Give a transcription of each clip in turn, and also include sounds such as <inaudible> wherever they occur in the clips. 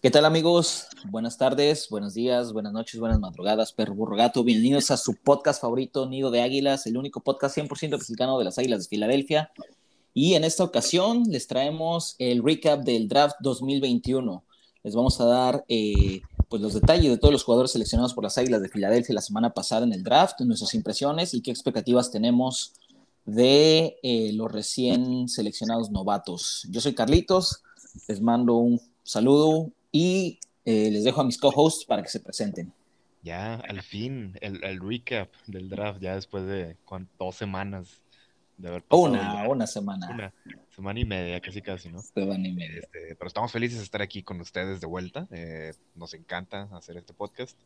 ¿Qué tal amigos? Buenas tardes, buenos días, buenas noches, buenas madrugadas, perro burro gato. Bienvenidos a su podcast favorito, Nido de Águilas, el único podcast 100% mexicano de las Águilas de Filadelfia. Y en esta ocasión les traemos el recap del draft 2021. Les vamos a dar eh, pues los detalles de todos los jugadores seleccionados por las Águilas de Filadelfia la semana pasada en el draft, nuestras impresiones y qué expectativas tenemos de eh, los recién seleccionados novatos. Yo soy Carlitos, les mando un saludo, y eh, les dejo a mis co-hosts para que se presenten. Ya, al fin, el, recap del draft, ya después de dos semanas de haber pasado. Una, una semana. Una semana y media, casi casi, ¿no? Semana y media. Este, pero estamos felices de estar aquí con ustedes de vuelta. Eh, nos encanta hacer este podcast.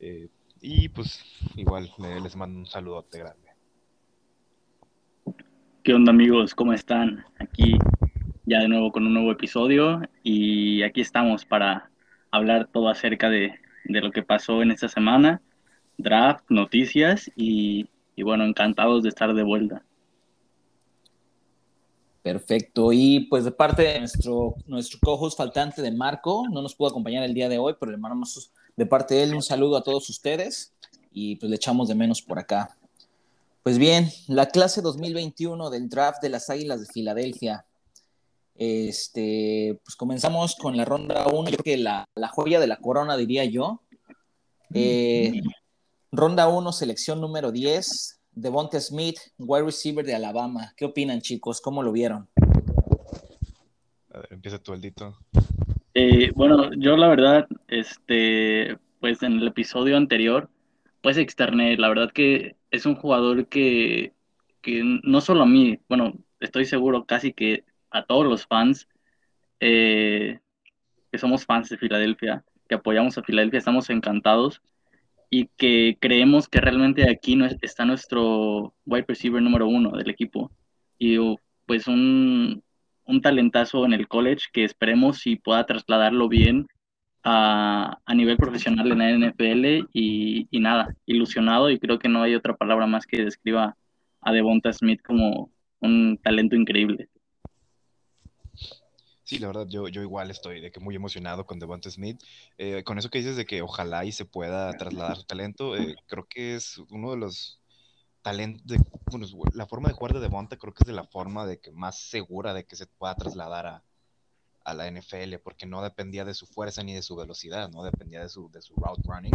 Eh, y pues igual les mando un saludote grande. ¿Qué onda amigos? ¿Cómo están? Aquí de nuevo con un nuevo episodio y aquí estamos para hablar todo acerca de, lo que pasó en esta semana, draft, noticias y, bueno, encantados de estar de vuelta. Perfecto. Y pues de parte de nuestro, nuestro co-host faltante de Marco, no nos pudo acompañar el día de hoy, pero le mandamos de parte de él un saludo a todos ustedes y pues le echamos de menos por acá. Pues bien, la clase 2021 del draft de las Águilas de Filadelfia este, pues comenzamos con la ronda 1, yo creo que la, joya de la corona, diría yo. Eh, ronda 1, selección número 10, Devonta Smith, wide receiver de Alabama. ¿Qué opinan, chicos? ¿Cómo lo vieron? A ver, empieza tu Aldito. Eh, bueno, yo la verdad, este, pues en el episodio anterior, pues externé, la verdad que es un jugador que, que no solo a mí, bueno, estoy seguro casi que a todos los fans eh, que somos fans de Filadelfia, que apoyamos a Filadelfia, estamos encantados y que creemos que realmente aquí está nuestro wide receiver número uno del equipo y pues un, talentazo en el college que esperemos si pueda trasladarlo bien a, nivel profesional en la NFL y, y, nada, ilusionado y creo que no hay otra palabra más que describa a Devonta Smith como un talento increíble. Sí, la verdad, yo, yo igual estoy de que muy emocionado con Devonta Smith. Eh, con eso que dices de que ojalá y se pueda trasladar su talento, eh, creo que es uno de los talentos, bueno, la forma de jugar de Devonta creo que es de la forma de que más segura de que se pueda trasladar a, a la NFL, porque no dependía de su fuerza ni de su velocidad, no dependía de su, de su route running,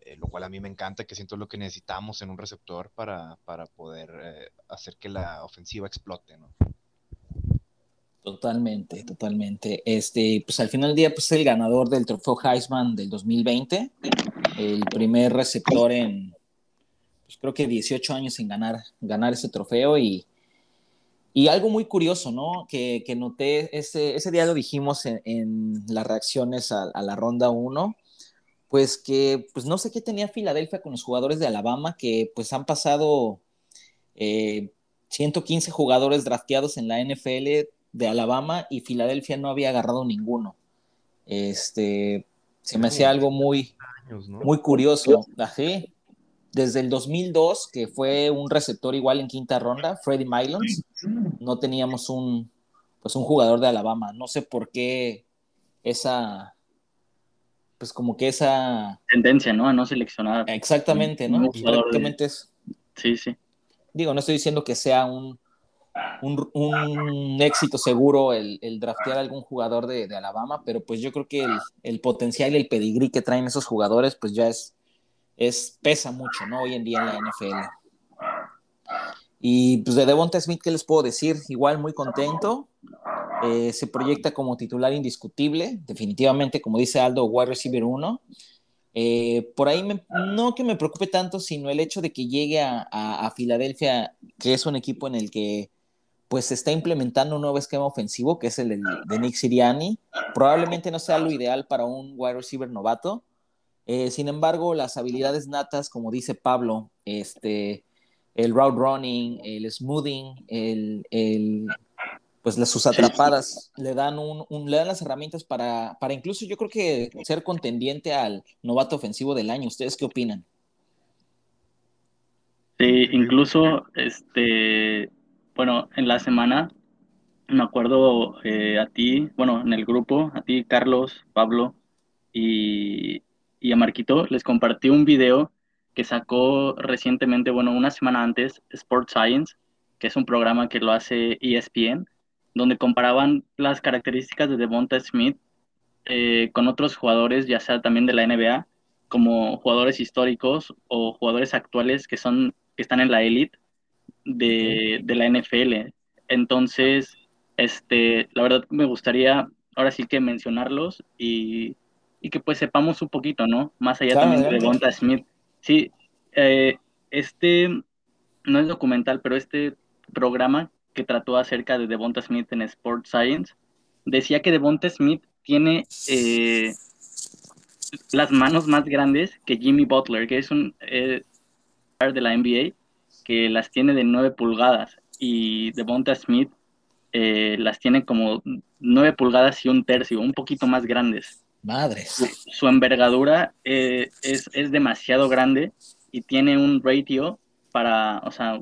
eh, lo cual a mí me encanta, que siento lo que necesitamos en un receptor para, para poder hacer que la ofensiva explote, ¿no? Totalmente, totalmente. Este, pues al final del día, pues el ganador del trofeo Heisman del 2020, el primer receptor en, pues creo que 18 años en ganar, ganar ese trofeo y, y algo muy curioso, ¿no? Que, que noté, ese, ese día lo dijimos en, las reacciones a, la ronda 1, pues que, pues no sé qué tenía Filadelfia con los jugadores de Alabama, que pues han pasado 115 eh, jugadores drafteados en la NFL, de Alabama y Filadelfia no había agarrado ninguno. Este, se me hacía algo muy, muy curioso. Así, desde el 2002, que fue un receptor igual en quinta ronda, Freddie Mylons, no teníamos un, pues un jugador de Alabama. No sé por qué esa, pues como que esa... Tendencia, ¿no? A no seleccionar. Exactamente, ¿no? Prácticamente es... Sí, sí. Digo, no estoy diciendo que sea un, un, éxito seguro el, el, draftear a algún jugador de, Alabama, pero pues yo creo que el, el, potencial y el pedigrí que traen esos jugadores, pues ya es, es pesa mucho, ¿no? Hoy en día en la NFL. Y pues de Devonta Smith, ¿qué les puedo decir? Igual muy contento. Eh, se proyecta como titular indiscutible, definitivamente, como dice Aldo, wide receiver 1. Eh, por ahí no que me preocupe tanto, sino el hecho de que llegue a, a, a, Filadelfia, que es un equipo en el que pues se está implementando un nuevo esquema ofensivo, que es el de, Nick Siriani. Probablemente no sea lo ideal para un wide receiver novato. Eh, sin embargo, las habilidades natas, como dice Pablo, este, el route running, el smoothing, el, el pues las, sus atrapadas le dan, un, le dan las herramientas para, para incluso yo creo que ser contendiente al novato ofensivo del año. ¿Ustedes qué opinan? Sí, incluso este bueno, en la semana me acuerdo eh, a ti, bueno, en el grupo, a ti, Carlos, Pablo y, a Marquito, les compartí un video que sacó recientemente, bueno, una semana antes, Sport Science, que es un programa que lo hace ESPN, donde comparaban las características de Devonta Smith eh, con otros jugadores, ya sea también de la NBA, como jugadores históricos o jugadores actuales que son que están en la élite de, de, la NFL. Entonces, este, la verdad me gustaría ahora sí que mencionarlos y, y que pues sepamos un poquito, ¿no? Más allá también de Devonta Smith. Sí, eh, este no es documental, pero este programa que trató acerca de Devonta Smith en Sports Science decía que Devonta Smith tiene eh, las manos más grandes que Jimmy Butler, que es un eh, de la NBA, que las tiene de 9 pulgadas y Devonta Smith eh, las tiene como 9 pulgadas y un tercio, un poquito más grandes. Madres. Su, su envergadura eh, es, es, demasiado grande y tiene un ratio para, o sea,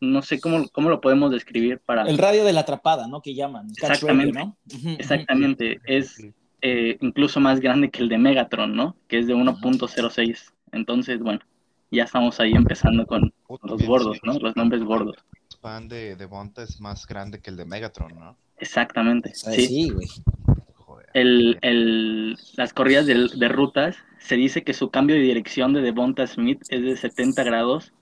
no sé cómo, cómo lo podemos describir para... El radio de la atrapada, ¿no? Que llaman. Exactamente. Radio, ¿no? Exactamente. Es eh, incluso más grande que el de Megatron, ¿no? Que es de 1.06. Entonces, bueno, ya estamos ahí empezando con los gordos, ¿no? Los nombres gordos. El fan de, de Bonta es más grande que el de Megatron, ¿no? Exactamente. Sí, sí güey. El, el, las corridas de, de, rutas, se dice que su cambio de dirección de Devonta Smith es de 70 grados,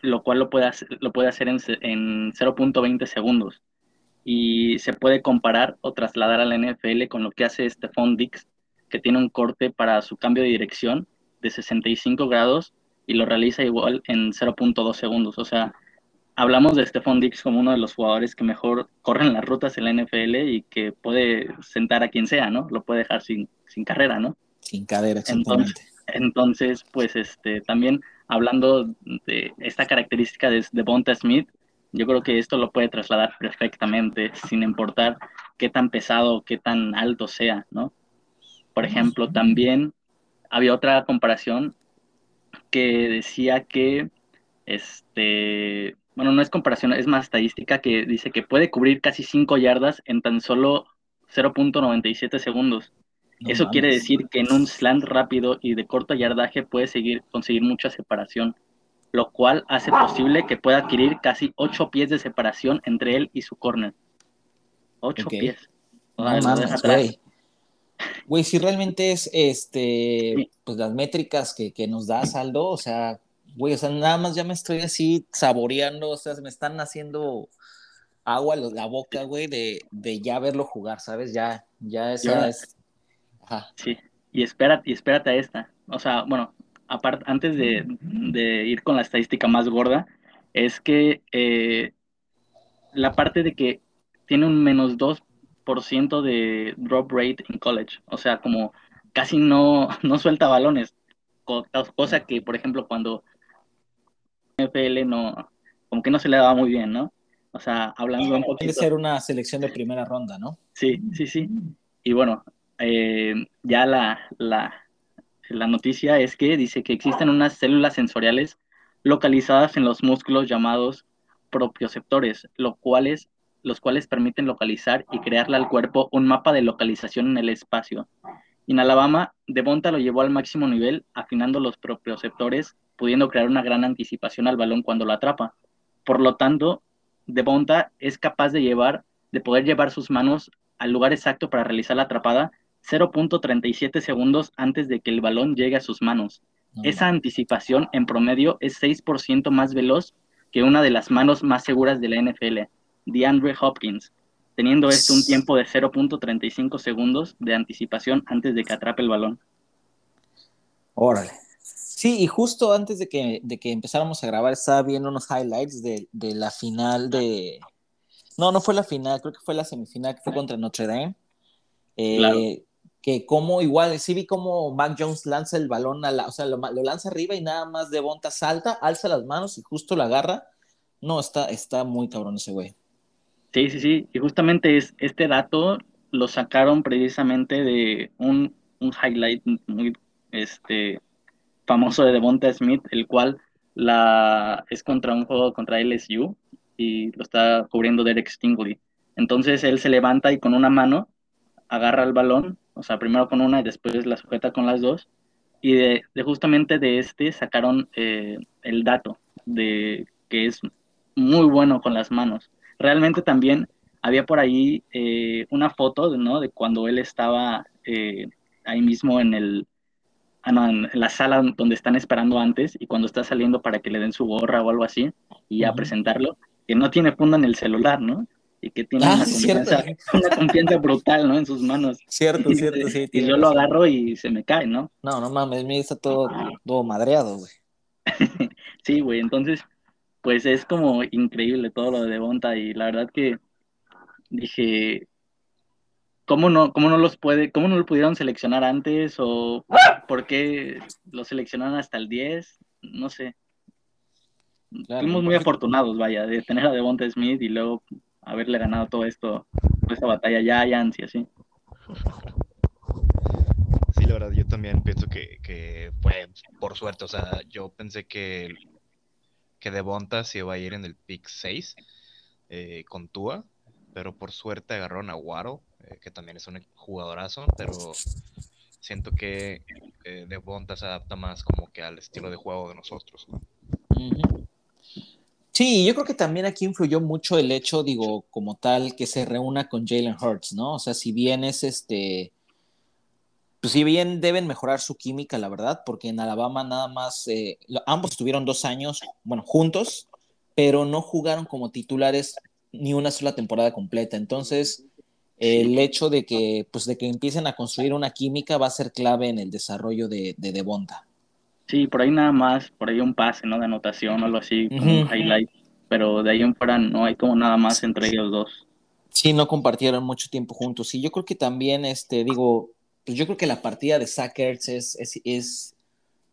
lo cual lo puede hacer, lo puede hacer en, en 0.20 segundos. Y se puede comparar o trasladar a la NFL con lo que hace Stephon Dix, que tiene un corte para su cambio de dirección de 65 grados y lo realiza igual en 0.2 segundos. O sea, hablamos de Stephon Dix como uno de los jugadores que mejor corren las rutas en la NFL y que puede sentar a quien sea, ¿no? Lo puede dejar sin, sin carrera, ¿no? Sin cadera, entonces, entonces, pues, este, también hablando de esta característica de, de Bonta Smith, yo creo que esto lo puede trasladar perfectamente, sin importar qué tan pesado, qué tan alto sea, ¿no? Por ejemplo, también había otra comparación que decía que, este, bueno, no es comparación, es más estadística, que dice que puede cubrir casi 5 yardas en tan solo 0.97 segundos. No Eso mames. quiere decir que en un slant rápido y de corto yardaje puede seguir, conseguir mucha separación, lo cual hace posible que pueda adquirir casi 8 pies de separación entre él y su corner. 8 okay. pies. No mames. Güey, si realmente es este, pues las métricas que, que nos da Saldo, o sea, güey, o sea, nada más ya me estoy así saboreando, o sea, me están haciendo agua la boca, güey, de, de ya verlo jugar, ¿sabes? Ya, ya esa es. Ajá. Sí, y espérate, y espérate a esta. O sea, bueno, aparte, antes de, de, ir con la estadística más gorda, es que eh, la parte de que tiene un menos 2% de drop rate en college, o sea, como casi no, <laughs> no suelta balones, cosa que, por ejemplo, cuando NFL no, como que no se le daba muy bien, ¿no? O sea, hablando un poquito... Quiere ser una selección de primera ronda, ¿no? Sí, sí, sí. Y bueno, eh, ya la, la, la noticia es que dice que existen unas células sensoriales localizadas en los músculos llamados propioceptores, lo cuales, los cuales permiten localizar y crearle al cuerpo un mapa de localización en el espacio. En Alabama, Devonta lo llevó al máximo nivel, afinando los propioceptores, pudiendo crear una gran anticipación al balón cuando lo atrapa. Por lo tanto, Devonta es capaz de llevar, de poder llevar sus manos al lugar exacto para realizar la atrapada 0.37 segundos antes de que el balón llegue a sus manos. No, Esa anticipación en promedio es 6% más veloz que una de las manos más seguras de la NFL, DeAndre Hopkins, teniendo esto un tiempo de 0.35 segundos de anticipación antes de que atrape el balón. Órale. Sí, y justo antes de que, de que empezáramos a grabar, estaba viendo unos highlights de, de, la final de. No, no fue la final, creo que fue la semifinal que fue contra Notre Dame. Eh, claro. Que como igual, sí vi como Mac Jones lanza el balón, a la, o sea, lo, lo, lanza arriba y nada más de Bonta salta, alza las manos y justo la agarra. No, está, está muy cabrón ese güey. Sí, sí, sí. Y justamente es, este dato lo sacaron precisamente de un, un highlight muy este, famoso de Devonta Smith, el cual la, es contra un juego contra LSU y lo está cubriendo Derek Stingley. Entonces él se levanta y con una mano agarra el balón, o sea, primero con una y después la sujeta con las dos. Y de, justamente de este sacaron eh, el dato de que es muy bueno con las manos. Realmente también había por ahí eh, una foto, ¿no? De cuando él estaba eh, ahí mismo en el, ah, en la sala donde están esperando antes y cuando está saliendo para que le den su gorra o algo así y a presentarlo, que no tiene funda en el celular, ¿no? Y que tiene Ah, una, confianza, <laughs> una confianza brutal, ¿no? En sus manos. Cierto, Y, cierto, sí. y yo lo agarro y se me cae, ¿no? No, no mames, mira, está todo, todo madreado, güey. <laughs> Sí, güey, entonces, pues es como increíble todo lo de Devonta y la verdad que dije, ¿cómo no, cómo no los puede, cómo no lo pudieron seleccionar antes o por qué lo seleccionaron hasta el 10? No sé. Claro. Fuimos muy afortunados, vaya, de tener a Devonta Smith y luego haberle ganado todo esto, toda esta batalla a Giants y así. Sí, la verdad, yo también pienso que, que fue por suerte. O sea, yo pensé que, que Devonta se iba a ir en el pick 6 eh, con Tua, pero por suerte agarraron a Guaro, eh, que también es un jugadorazo, pero siento que eh, Devonta se adapta más como que al estilo de juego de nosotros. Sí, yo creo que también aquí influyó mucho el hecho, digo, como tal, que se reúna con Jalen Hurts, ¿no? O sea, si bien es este, pues si bien deben mejorar su química, la verdad, porque en Alabama nada más, eh, ambos tuvieron dos años, bueno, juntos, pero no jugaron como titulares ni una sola temporada completa. Entonces, el hecho de que, pues, de que empiecen a construir una química va a ser clave en el desarrollo de, de Devonta. Sí, por ahí nada más, por ahí un pase, ¿no? De anotación o algo así, como un highlight, pero de ahí en fuera no hay como nada más entre ellos dos. Sí, no compartieron mucho tiempo juntos. Y yo creo que también, este, digo, pues yo creo que la partida de Zach es, es, es,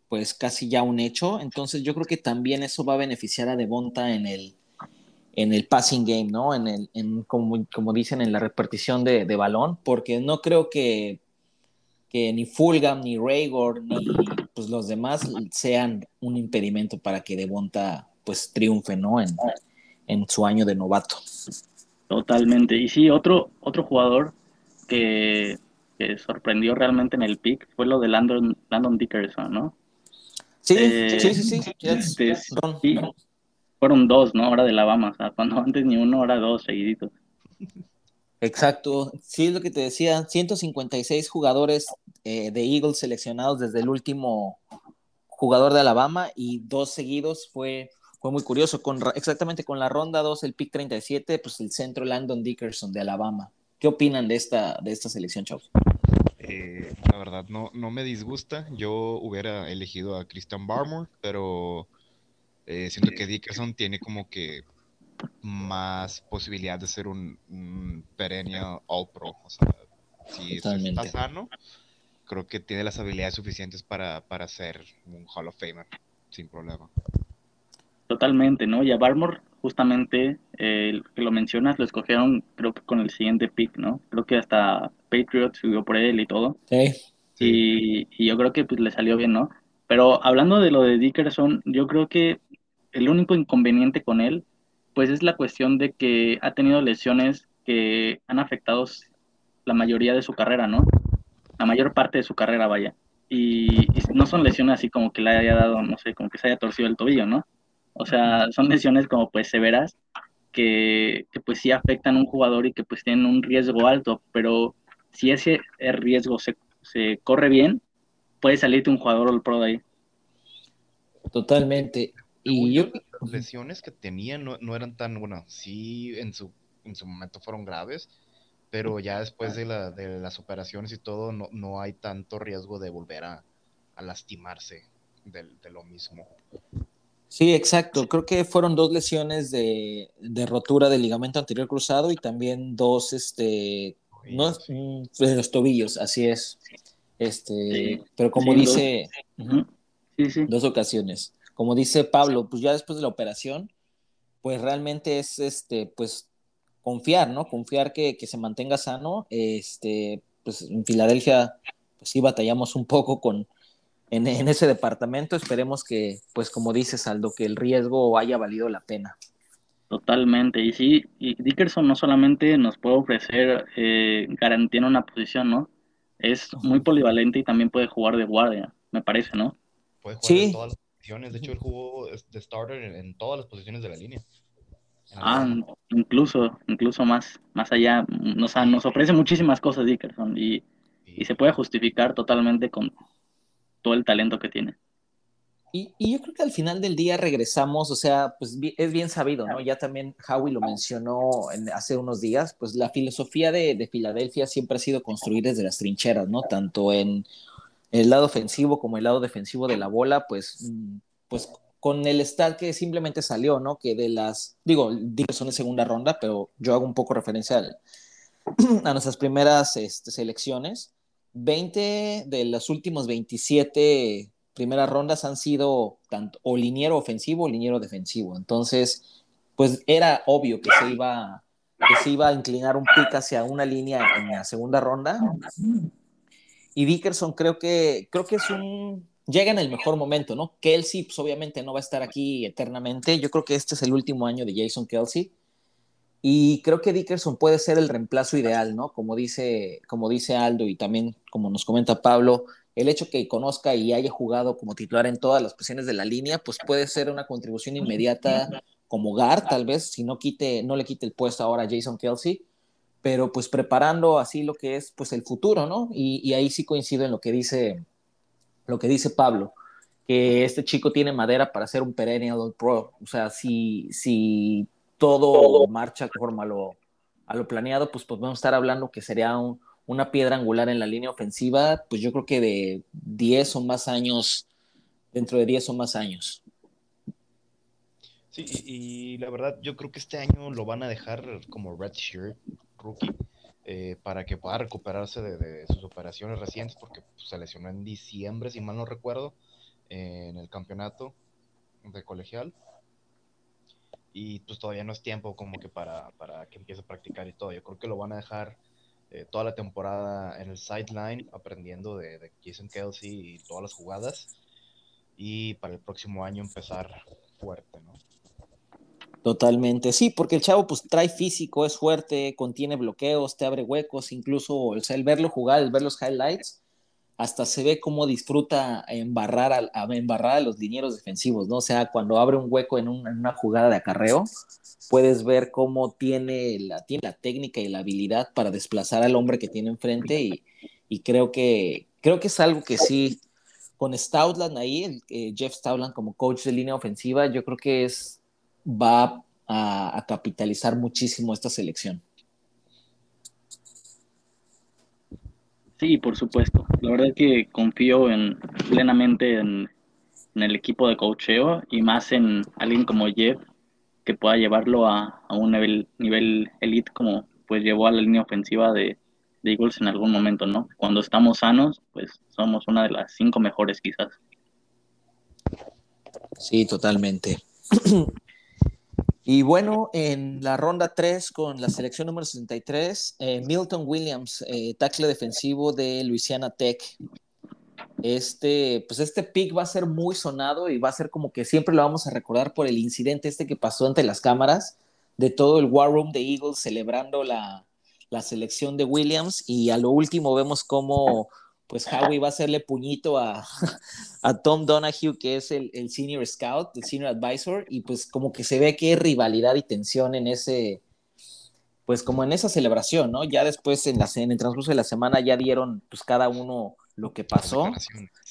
pues casi ya un hecho. Entonces yo creo que también eso va a beneficiar a Devonta en el, en el passing game, ¿no? En el, en, como, como dicen, en la repartición de, de balón, porque no creo que, que ni Fulgham, ni Raygor, ni pues, los demás sean un impedimento para que Devonta pues triunfe, ¿no? En, en su año de novato. Totalmente. Y sí, otro, otro jugador que, que sorprendió realmente en el pick fue lo de Landon, Landon Dickerson, ¿no? Sí, Eh, sí, sí, sí. Este, sí, fueron dos, ¿no? Ahora de Alabama, o sea, cuando <laughs> antes ni uno, ahora dos seguiditos. Exacto, sí es lo que te decía, 156 jugadores eh, de Eagles seleccionados desde el último jugador de Alabama y dos seguidos fue, fue muy curioso, con, exactamente con la ronda 2, el pick 37, pues el centro Landon Dickerson de Alabama. ¿Qué opinan de esta, de esta selección, chavos? Eh, la verdad, no, no me disgusta. Yo hubiera elegido a Christian Barmore, pero eh, siento que Dickerson tiene como que más posibilidad de ser un, un perennial All Pro. O sea, si está sano, creo que tiene las habilidades suficientes para, para ser un Hall of Famer sin problema. Totalmente, ¿no? Y a Barmore, justamente, eh, que lo mencionas, lo escogieron, creo que con el siguiente pick, ¿no? Creo que hasta Patriots subió por él y todo. Sí, Y, y yo creo que pues le salió bien, ¿no? Pero hablando de lo de Dickerson, yo creo que el único inconveniente con él, pues es la cuestión de que ha tenido lesiones que han afectado la mayoría de su carrera, ¿no? La mayor parte de su carrera, vaya. Y, y no son lesiones así como que le haya dado, no sé, como que se haya torcido el tobillo, ¿no? O sea, son lesiones como pues severas que, que pues sí afectan a un jugador y que pues tienen un riesgo alto, pero si ese riesgo se, se corre bien, puede salirte un jugador all pro de ahí. totalmente. Y yo, las lesiones que tenía no, no eran tan, bueno, sí en su, en su momento fueron graves, pero ya después de, la, de las operaciones y todo, no, no hay tanto riesgo de volver a, a lastimarse del- de, lo mismo. Sí, exacto. Creo que fueron dos lesiones de, de rotura del ligamento anterior cruzado y también dos, este, no, Sí. de los tobillos, así es. Este, Sí. pero como Sí, dos. dice, sí. dos ocasiones. Como dice Pablo, pues ya después de la operación, pues realmente es, este, pues confiar, ¿no? Confiar que, que se mantenga sano. Este, pues en Filadelfia, pues sí batallamos un poco con, en, en ese departamento. Esperemos que, pues como dices, Aldo, que el riesgo haya valido la pena. Totalmente. Y sí, y Dickerson no solamente nos puede ofrecer eh, garantía en una posición, ¿no? Es muy polivalente y también puede jugar de guardia, me parece, ¿no? Puede jugar en todas las posiciones. De hecho, él jugó de starter en, todas las posiciones de la línea. Ah, incluso, incluso más, más allá. Nos, nos ofrece muchísimas cosas Dickerson y, y se puede justificar totalmente con todo el talento que tiene. Y, yo creo que al final del día regresamos, o sea, pues es bien sabido, ¿no? Ya también Howie lo mencionó hace unos días, pues la filosofía de, Filadelfia siempre ha sido construir desde las trincheras, ¿no? Tanto en el lado ofensivo como el lado defensivo de la bola, pues, mm, pues con el stat que simplemente salió, ¿no? Que de las, digo, son de segunda ronda, pero yo hago un poco referencia <clears throat> a nuestras primeras este, selecciones. 20 de los últimos 27 primeras rondas han sido tanto o liniero ofensivo o liniero defensivo. Entonces, pues era obvio que se iba, que se iba a inclinar un pick hacia una línea en la segunda ronda. Y Dickerson creo que, creo que es un... Llega en el mejor momento, ¿no? Kelsey, pues obviamente no va a estar aquí eternamente. Yo creo que este es el último año de Jason Kelsey. Y creo que Dickerson puede ser el reemplazo ideal, ¿no? Como dice, como dice Aldo y también como nos comenta Pablo, el hecho que conozca y haya jugado como titular en todas las posiciones de la línea, pues puede ser una contribución inmediata como Gar, tal vez, si no, quite, no le quite el puesto ahora a Jason Kelsey, pero pues preparando así lo que es pues el futuro, ¿no? Y, ahí sí coincido en lo que dice, lo que dice Pablo, que este chico tiene madera para ser un perennial pro, o sea, si, si todo marcha conforme a lo, a lo planeado, pues podemos estar hablando que sería un, una piedra angular en la línea ofensiva, pues yo creo que de 10 o más años, dentro de 10 o más años. Sí, y, la verdad, yo creo que este año lo van a dejar como red shirt rookie eh, para que pueda recuperarse de, sus operaciones recientes, porque pues, se lesionó en diciembre, si mal no recuerdo, en el campeonato de colegial. Y pues todavía no es tiempo como que para, para que empiece a practicar y todo. Yo creo que lo van a dejar eh, toda la temporada en el sideline, aprendiendo de, de, Jason Kelsey y todas las jugadas. Y para el próximo año empezar fuerte, ¿no? Totalmente, sí, porque el chavo pues trae físico, es fuerte, contiene bloqueos, te abre huecos, incluso el verlo jugar, el ver los highlights, hasta se ve cómo disfruta embarrar a, embarrar a los linieros defensivos, ¿no? O sea, cuando abre un hueco en, una jugada de acarreo, puedes ver cómo tiene la, tiene la técnica y la habilidad para desplazar al hombre que tiene enfrente y, creo, que, creo que es algo que sí, con Stoutland ahí, eh, Jeff Stoutland como coach de línea ofensiva, yo creo que es, va a capitalizar muchísimo esta selección. Sí, por supuesto. La verdad es que confío en, plenamente en, el equipo de coacheo y más en alguien como Jeff que pueda llevarlo a, un nivel, nivel elite como pues llevó a la línea ofensiva de, de, Eagles en algún momento, ¿no? Cuando estamos sanos, pues somos una de las cinco mejores quizás. Sí, totalmente. <clears throat> Y bueno, en la ronda 3 con la selección número 63, eh, Milton Williams, eh, tackle defensivo de Louisiana Tech. Este, pues este pick va a ser muy sonado y va a ser como que siempre lo vamos a recordar por el incidente este que pasó ante las cámaras de todo el War Room de Eagles celebrando la, la selección de Williams y a lo último vemos cómo pues Howie va a hacerle puñito a, <laughs> a Tom Donahue, que es el, el, senior scout, el senior advisor, y pues como que se ve que hay rivalidad y tensión en ese, pues como en esa celebración, ¿no? Ya después en, la, en el transcurso de la semana ya dieron pues cada uno lo que pasó,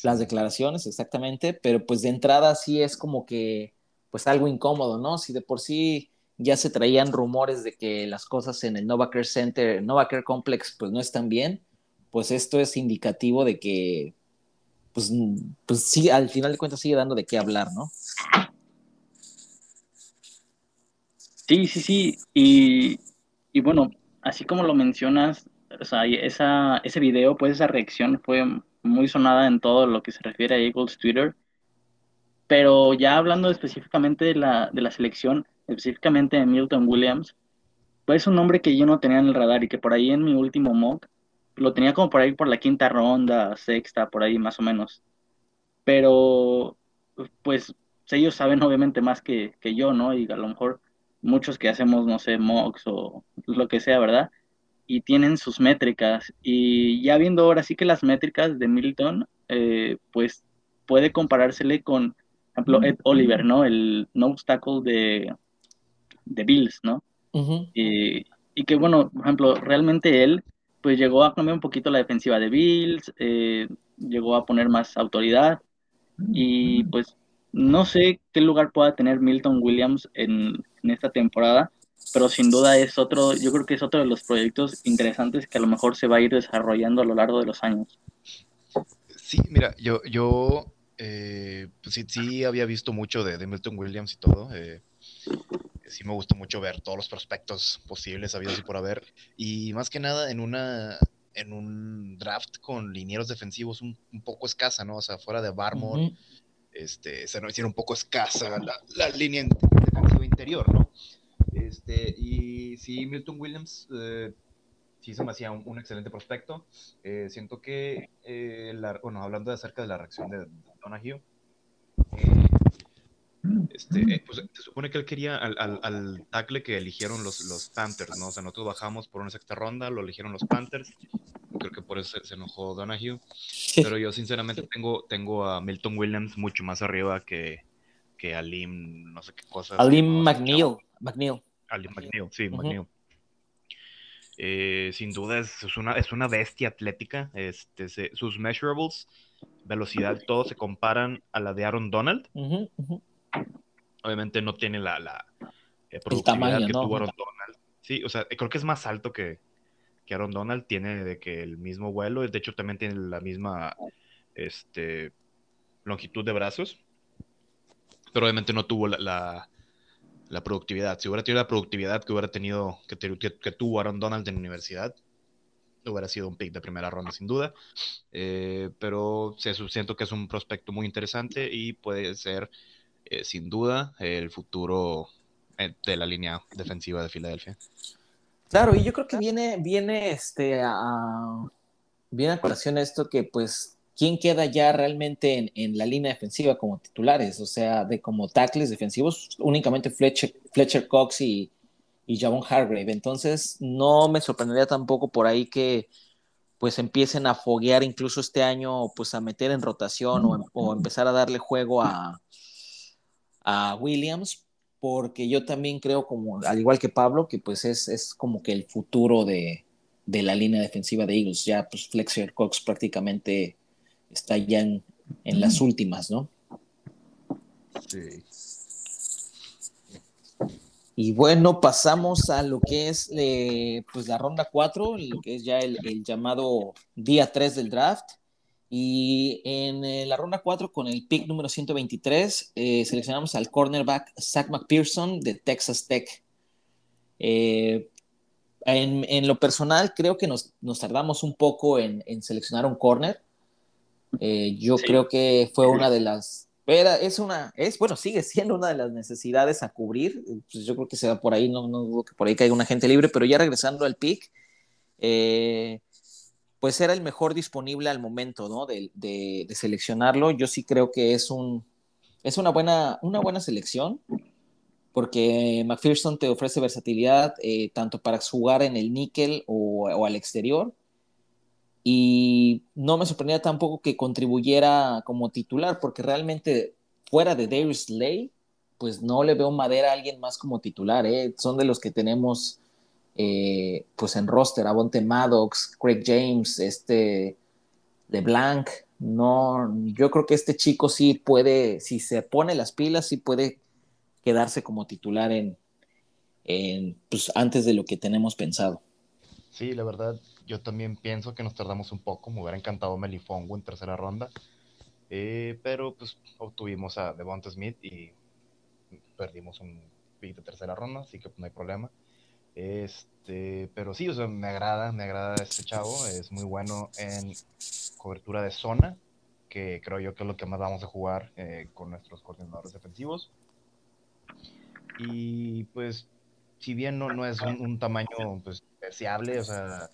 las declaraciones. exactamente, pero pues de entrada sí es como que pues algo incómodo, ¿no? Si de por sí ya se traían rumores de que las cosas en el Novacare Center, Novacare Complex pues no están bien, pues esto es indicativo de que, pues, pues sí, al final de cuentas sigue dando de qué hablar, ¿no? Sí, sí, sí, y, y bueno, así como lo mencionas, o sea, esa, ese video, pues esa reacción fue muy sonada en todo lo que se refiere a Eagles Twitter, pero ya hablando específicamente de la, de la selección, específicamente de Milton Williams, pues es un nombre que yo no tenía en el radar y que por ahí en mi último mock lo tenía como por ahí por la quinta ronda, sexta, por ahí más o menos. Pero, pues, ellos saben obviamente más que, yo, ¿no? Y a lo mejor muchos que hacemos, no sé, mocks o lo que sea, ¿verdad? Y tienen sus métricas. Y ya viendo ahora sí que las métricas de Milton, eh, pues puede comparársele con, por ejemplo, Ed Oliver, ¿no? El no obstacle de, de Bills, ¿no? y, y, que, bueno, por ejemplo, realmente él, pues llegó a cambiar un poquito la defensiva de Bills, eh, llegó a poner más autoridad y pues no sé qué lugar pueda tener Milton Williams en, en, esta temporada, pero sin duda es otro, yo creo que es otro de los proyectos interesantes que a lo mejor se va a ir desarrollando a lo largo de los años. Sí, mira, yo, yo eh, pues sí, sí, había visto mucho de, de Milton Williams y todo. Eh, sí me gusta mucho ver todos los prospectos posibles, habidos y por haber. Y más que nada en una en un draft con linieros defensivos un, un poco escasa, ¿no? O sea, fuera de Barmore, este, se nos hicieron un poco escasa la, la línea defensiva interior, ¿no? Este, y sí, Milton Williams eh, sí se me hacía un, un excelente prospecto. Eh, siento que, eh, la, bueno, hablando de acerca de la reacción de Donahue, eh, este, pues, se supone que él quería al, al, al, tackle que eligieron los, los Panthers, ¿no? O sea, nosotros bajamos por una sexta ronda, lo eligieron los Panthers. Creo que por eso se, se enojó Donahue. Pero yo, sinceramente, tengo, tengo a Milton Williams mucho más arriba que, que a Lim, no sé qué cosas. A Lim McNeil. McNeil. A Lim McNeil, sí, uh -huh. McNeil. Eh, sin duda es, es, una, es una bestia atlética. Este, se, sus measurables, velocidad, todo se comparan a la de Aaron Donald. Uh -huh, uh -huh. Obviamente no tiene la, la eh, productividad tamaño, que ¿no? tuvo Aaron Donald. Sí, o sea, creo que es más alto que, que Aaron Donald. Tiene de que el mismo vuelo. De hecho, también tiene la misma este, longitud de brazos. Pero obviamente no tuvo la, la la productividad. Si hubiera tenido la productividad que hubiera tenido, que, que, que, tuvo Aaron Donald en la universidad, hubiera sido un pick de primera ronda sin duda. Eh, pero sí, siento que es un prospecto muy interesante y puede ser eh, sin duda el futuro eh, de la línea defensiva de Filadelfia. Claro, y yo creo que viene, viene este a, viene a colación esto que pues quién queda ya realmente en, la línea defensiva como titulares, o sea, de como tackles defensivos, únicamente Fletcher, Fletcher Cox y, y Javon Hargrave. Entonces, no me sorprendería tampoco por ahí que pues empiecen a foguear incluso este año, pues a meter en rotación o, o empezar a darle juego a, a, Williams, porque yo también creo, como al igual que Pablo, que pues es, es como que el futuro de, de la línea defensiva de Eagles. Ya pues Fletcher Cox prácticamente está ya en, en las últimas, ¿no? Sí. Y bueno, pasamos a lo que es eh, pues la ronda 4, lo que es ya el, el llamado día 3 del draft. Y en eh, la ronda 4, con el pick número 123, eh, seleccionamos al cornerback Zach McPherson de Texas Tech. Eh, en, en, lo personal, creo que nos, nos tardamos un poco en, en seleccionar un corner. Eh, yo sí. creo que fue una de las, era, es una, es, bueno, sigue siendo una de las necesidades a cubrir. Pues yo creo que se va por ahí, no, no dudo que por ahí caiga una gente libre, pero ya regresando al pick, eh, pues era el mejor disponible al momento, ¿no? De, seleccionarlo. Yo sí creo que es un, es una buena, una buena selección porque McPherson te ofrece versatilidad eh, tanto para jugar en el níquel o, al exterior, y no me sorprendía tampoco que contribuyera como titular, porque realmente fuera de Darius Slay, pues no le veo madera a alguien más como titular, ¿eh? son de los que tenemos eh, pues en roster, Avonte Maddox, Craig James, este LeBlanc, no, yo creo que este chico sí puede, si se pone las pilas, sí puede quedarse como titular en, en pues antes de lo que tenemos pensado. Sí, la verdad, yo también pienso que nos tardamos un poco. Me hubiera encantado Melifongo en tercera ronda. Eh, pero pues obtuvimos a Devonta Smith y perdimos un pick de tercera ronda, así que no hay problema. Este, pero sí, o sea, me agrada, me agrada este chavo. Es muy bueno en cobertura de zona, que creo yo que es lo que más vamos a jugar eh, con nuestros coordinadores defensivos. Y pues, si bien no, no es un, un tamaño pues, deseable, o sea,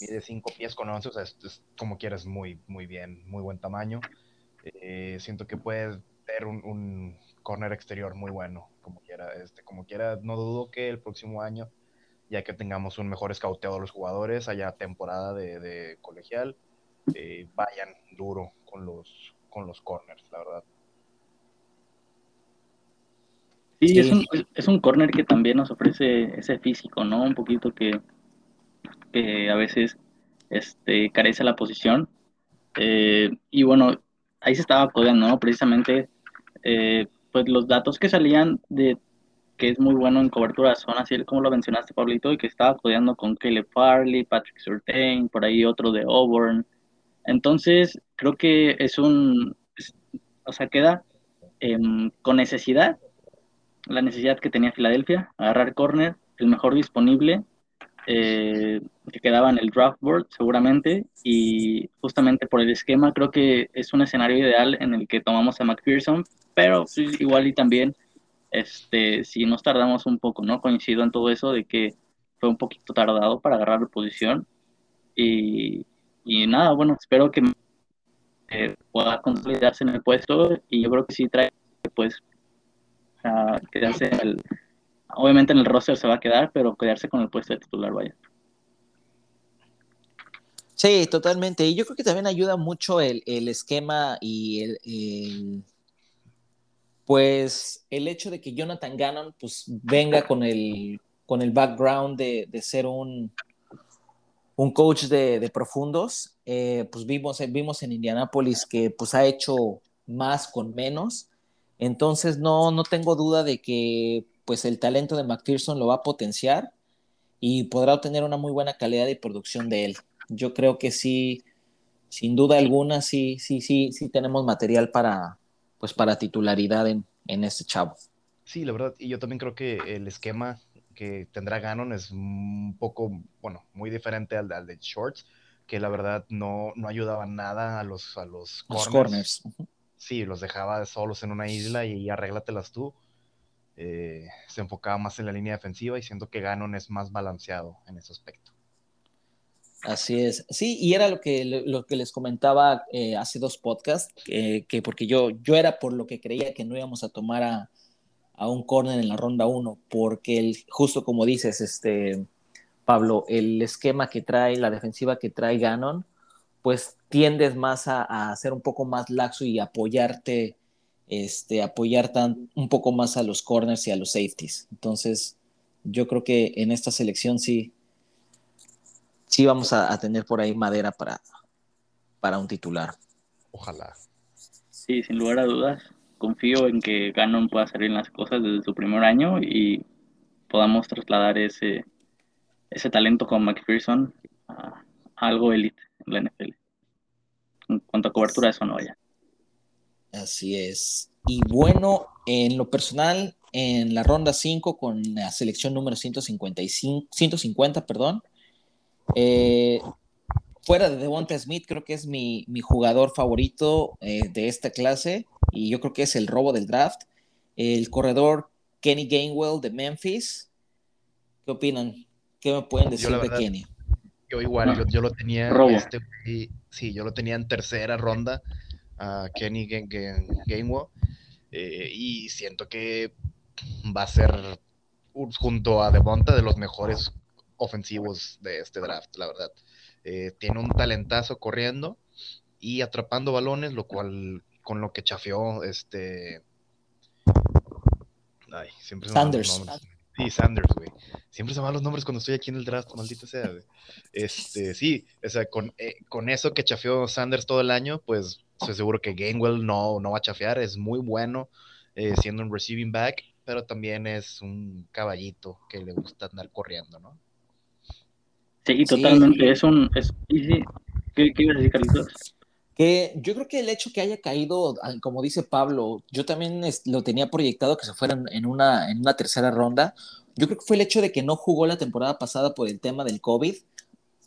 mide 5 pies con 11, o sea, es, es, como quieras muy, muy bien, muy buen tamaño. Eh, siento que puede traer un, corner exterior muy bueno, como quiera. Este, como quiera, no dudo que el próximo año, ya que tengamos un mejor escauteo de los jugadores, haya temporada de, colegial, eh, vayan duro con los, con los corners, la verdad. Sí, Es, un, es un corner que también nos ofrece ese físico, ¿no? Un poquito que, que a veces este, carece la posición. Eh, y bueno, ahí se estaba codeando, ¿no? Precisamente, eh, pues los datos que salían de que es muy bueno en cobertura son así como lo mencionaste, Pablito, y que estaba codeando con Caleb Farley, Patrick Surtain, por ahí otro de Auburn. Entonces, creo que es un, o sea, queda em, con necesidad, la necesidad que tenía Filadelfia, agarrar corner, el mejor disponible, eh, que quedaba en el draft board seguramente y justamente por el esquema creo que es un escenario ideal en el que tomamos a McPherson, pero igual y también este, si nos tardamos un poco, ¿no? Coincido en todo eso de que fue un poquito tardado para agarrar la posición y, y nada, bueno, espero que pueda consolidarse en el puesto y yo creo que sí trae pues quedarse en el, obviamente en el roster se va a quedar, pero quedarse con el puesto de titular, vaya. Sí, totalmente. Y yo creo que también ayuda mucho el, esquema y el, pues el hecho de que Jonathan Gannon pues venga con el, con el background de, ser un, un coach de, profundos. Eh, pues vimos, vimos en Indianápolis que pues ha hecho más con menos. Entonces no, no tengo duda de que pues el talento de McPherson lo va a potenciar y podrá obtener una muy buena calidad de producción de él. Yo creo que sí, sin duda alguna, sí, sí, sí, sí tenemos material para, pues para titularidad en, en este chavo. Sí, la verdad, y yo también creo que el esquema que tendrá Ganon es un poco, bueno, muy diferente al, de Shorts, que la verdad no, no ayudaba nada a los, a los corners. Sí, los dejaba solos en una isla y arréglatelas tú. Eh, se enfocaba más en la línea defensiva y siento que Ganon es más balanceado en ese aspecto. Así es. Sí, y era lo que, lo que les comentaba eh, hace dos podcasts, que porque yo, yo era por lo que creía que no íbamos a tomar a, un corner en la ronda 1, porque el, justo como dices, este, Pablo, el esquema que trae, la defensiva que trae Ganon, pues tiendes más a, a ser un poco más laxo y apoyarte este, apoyar tan, un poco más a los corners y a los safeties. Entonces, yo creo que en esta selección sí, sí vamos a, tener por ahí madera para, para un titular. Ojalá. Sí, sin lugar a dudas. Confío en que Gannon pueda salir en las cosas desde su primer año y podamos trasladar ese, ese talento con McPherson a, algo elite en la NFL. En cuanto a cobertura, eso no vaya. Así es. Y bueno, en lo personal, en la ronda 5 con la selección número 155, 150, perdón, eh, fuera de Devonta Smith, creo que es mi, jugador favorito eh, de esta clase y yo creo que es el robo del draft. El corredor Kenny Gainwell de Memphis. ¿Qué opinan? ¿Qué me pueden decir de Kenny? Yo igual, yo, lo tenía, este, sí, yo lo tenía en tercera ronda a Kenny Gainwell. Eh, y siento que va a ser junto a Devonta de los mejores ofensivos de este draft, la verdad. Eh, tiene un talentazo corriendo y atrapando balones, lo cual con lo que chafeó este Ay, siempre Sanders. Sí, Sanders, güey. Siempre se van los nombres cuando estoy aquí en el draft, maldita sea, Este, sí, o sea, con, eh, con eso que chafeó Sanders todo el año, pues estoy seguro que Gainwell no, no va a chafear, es muy bueno eh, siendo un receiving back, pero también es un caballito que le gusta andar corriendo, ¿no? Sí, totalmente, es un... Es, sí, ¿Qué, ¿Qué, ibas a decir, Carlitos? Que yo creo que el hecho que haya caído, como dice Pablo, yo también lo tenía proyectado que se fueran en una, en una tercera ronda. Yo creo que fue el hecho de que no jugó la temporada pasada por el tema del COVID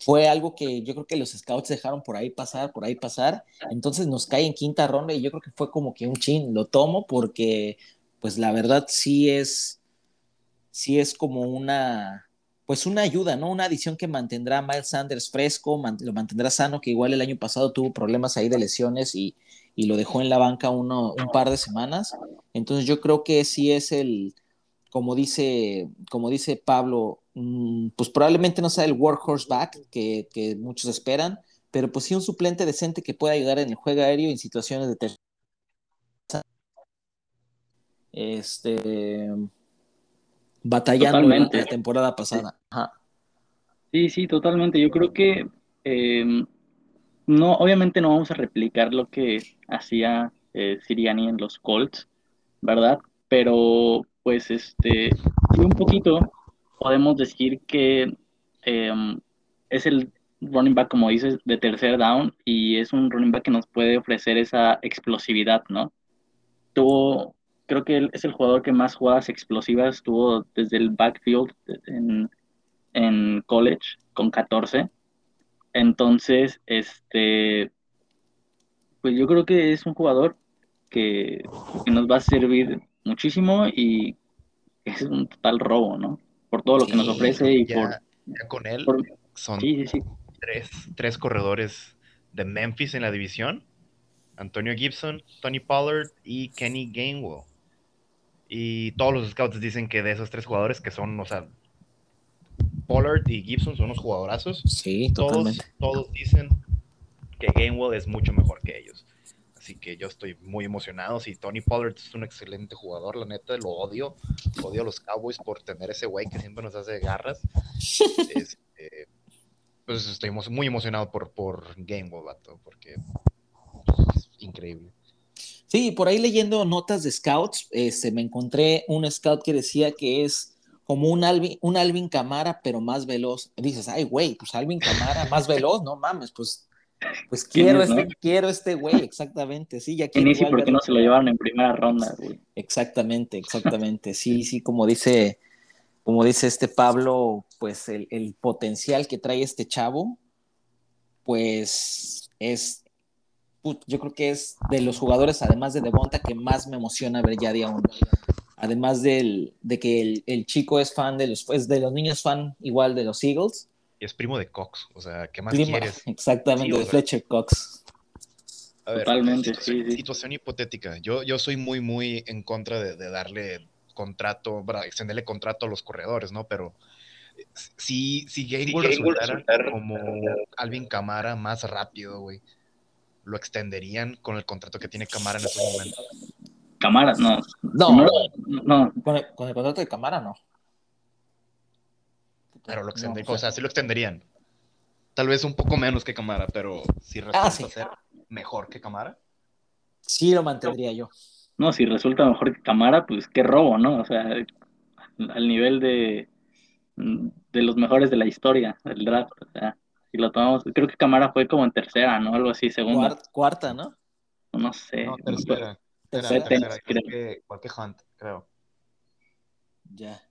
fue algo que yo creo que los scouts dejaron por ahí pasar, por ahí pasar. Entonces nos cae en quinta ronda y yo creo que fue como que un chin, lo tomo porque pues la verdad sí es, sí es como una, pues una ayuda, ¿no? Una adición que mantendrá a Miles Sanders fresco, lo mantendrá sano, que igual el año pasado tuvo problemas ahí de lesiones y, y lo dejó en la banca un par de semanas. Entonces yo creo que sí es el, como dice, como dice Pablo, mm, pues probablemente no sea el workhorse back que, que, muchos esperan, pero pues sí un suplente decente que pueda ayudar en el juego aéreo en situaciones de tercera. Este batallando la temporada pasada. Sí, sí, totalmente. Yo creo que em, no, obviamente no vamos a replicar lo que hacía eh, Siriani en los Colts, ¿verdad? Pero pues este, un poquito podemos decir que em, es el running back, como dices, de tercer down y es un running back que nos puede ofrecer esa explosividad, ¿no? Tuvo, creo que es el jugador que más jugadas explosivas tuvo desde el backfield en, en college con 14. Entonces, este, pues yo creo que es un jugador que, que nos va a servir muchísimo y es un total robo, ¿no? Por todo lo que nos ofrece y por... Ya con él son Tres, tres corredores de Memphis en la división. Antonio Gibson, Tony Pollard y Kenny Gainwell. Y todos los scouts dicen que de esos tres jugadores que son, o sea, Pollard y Gibson son unos jugadorazos. Sí, todos, todos dicen que Gainwell es mucho mejor que ellos. Así que yo estoy muy emocionado. Si Tony Pollard es un excelente jugador, la neta, lo odio. Odio a los Cowboys por tener ese güey que siempre nos hace garras. <laughs> este, pues estoy muy emocionado por, por Game vato, porque es increíble. Sí, por ahí leyendo notas de scouts, este, me encontré un scout que decía que es como un Alvin, un Alvin Camara, pero más veloz. Dices, ay, güey, pues Alvin Camara más veloz, no mames, pues pues quiero, este, quiero este güey, exactamente, sí, ya ¿Quién y por qué no se lo llevaron en primera ronda, güey? Exactamente, exactamente, sí, sí, como dice, como dice este Pablo, pues el, potencial que trae este chavo, pues es, yo creo que es de los jugadores, además de Devonta, que más me emociona ver ya día uno. Además del, de que el, chico es fan de los, pues de los niños fan igual de los Eagles, es primo de Cox. O sea, ¿qué más quieres? <laughs> Exactamente, de Fletcher Cox. Totalmente, sí, Situación hipotética. Yo, yo soy muy, muy en contra de, darle contrato, para extenderle contrato a los corredores, ¿no? Pero si, si Gainwell resultara como Alvin Camara más rápido, güey, ¿lo extenderían con el contrato que tiene Camara en este momento? Camara, no. No, no. Con, el, con el contrato de Camara, no. Pero lo extenderían, o sea, sí lo extenderían. Tal vez un poco menos que Camara, pero si resulta ah, ser mejor que Camara. Sí lo mantendría yo. No, si resulta mejor que Camara, pues qué robo, ¿no? O sea, al nivel de, de los mejores de la historia del draft. O sea, si lo tomamos, creo que Camara fue como en tercera, ¿no? Algo así, segunda. Cuarta, ¿no? No sé. No, tercera. tercera, tercera, creo. igual que Hunt, creo. Ya.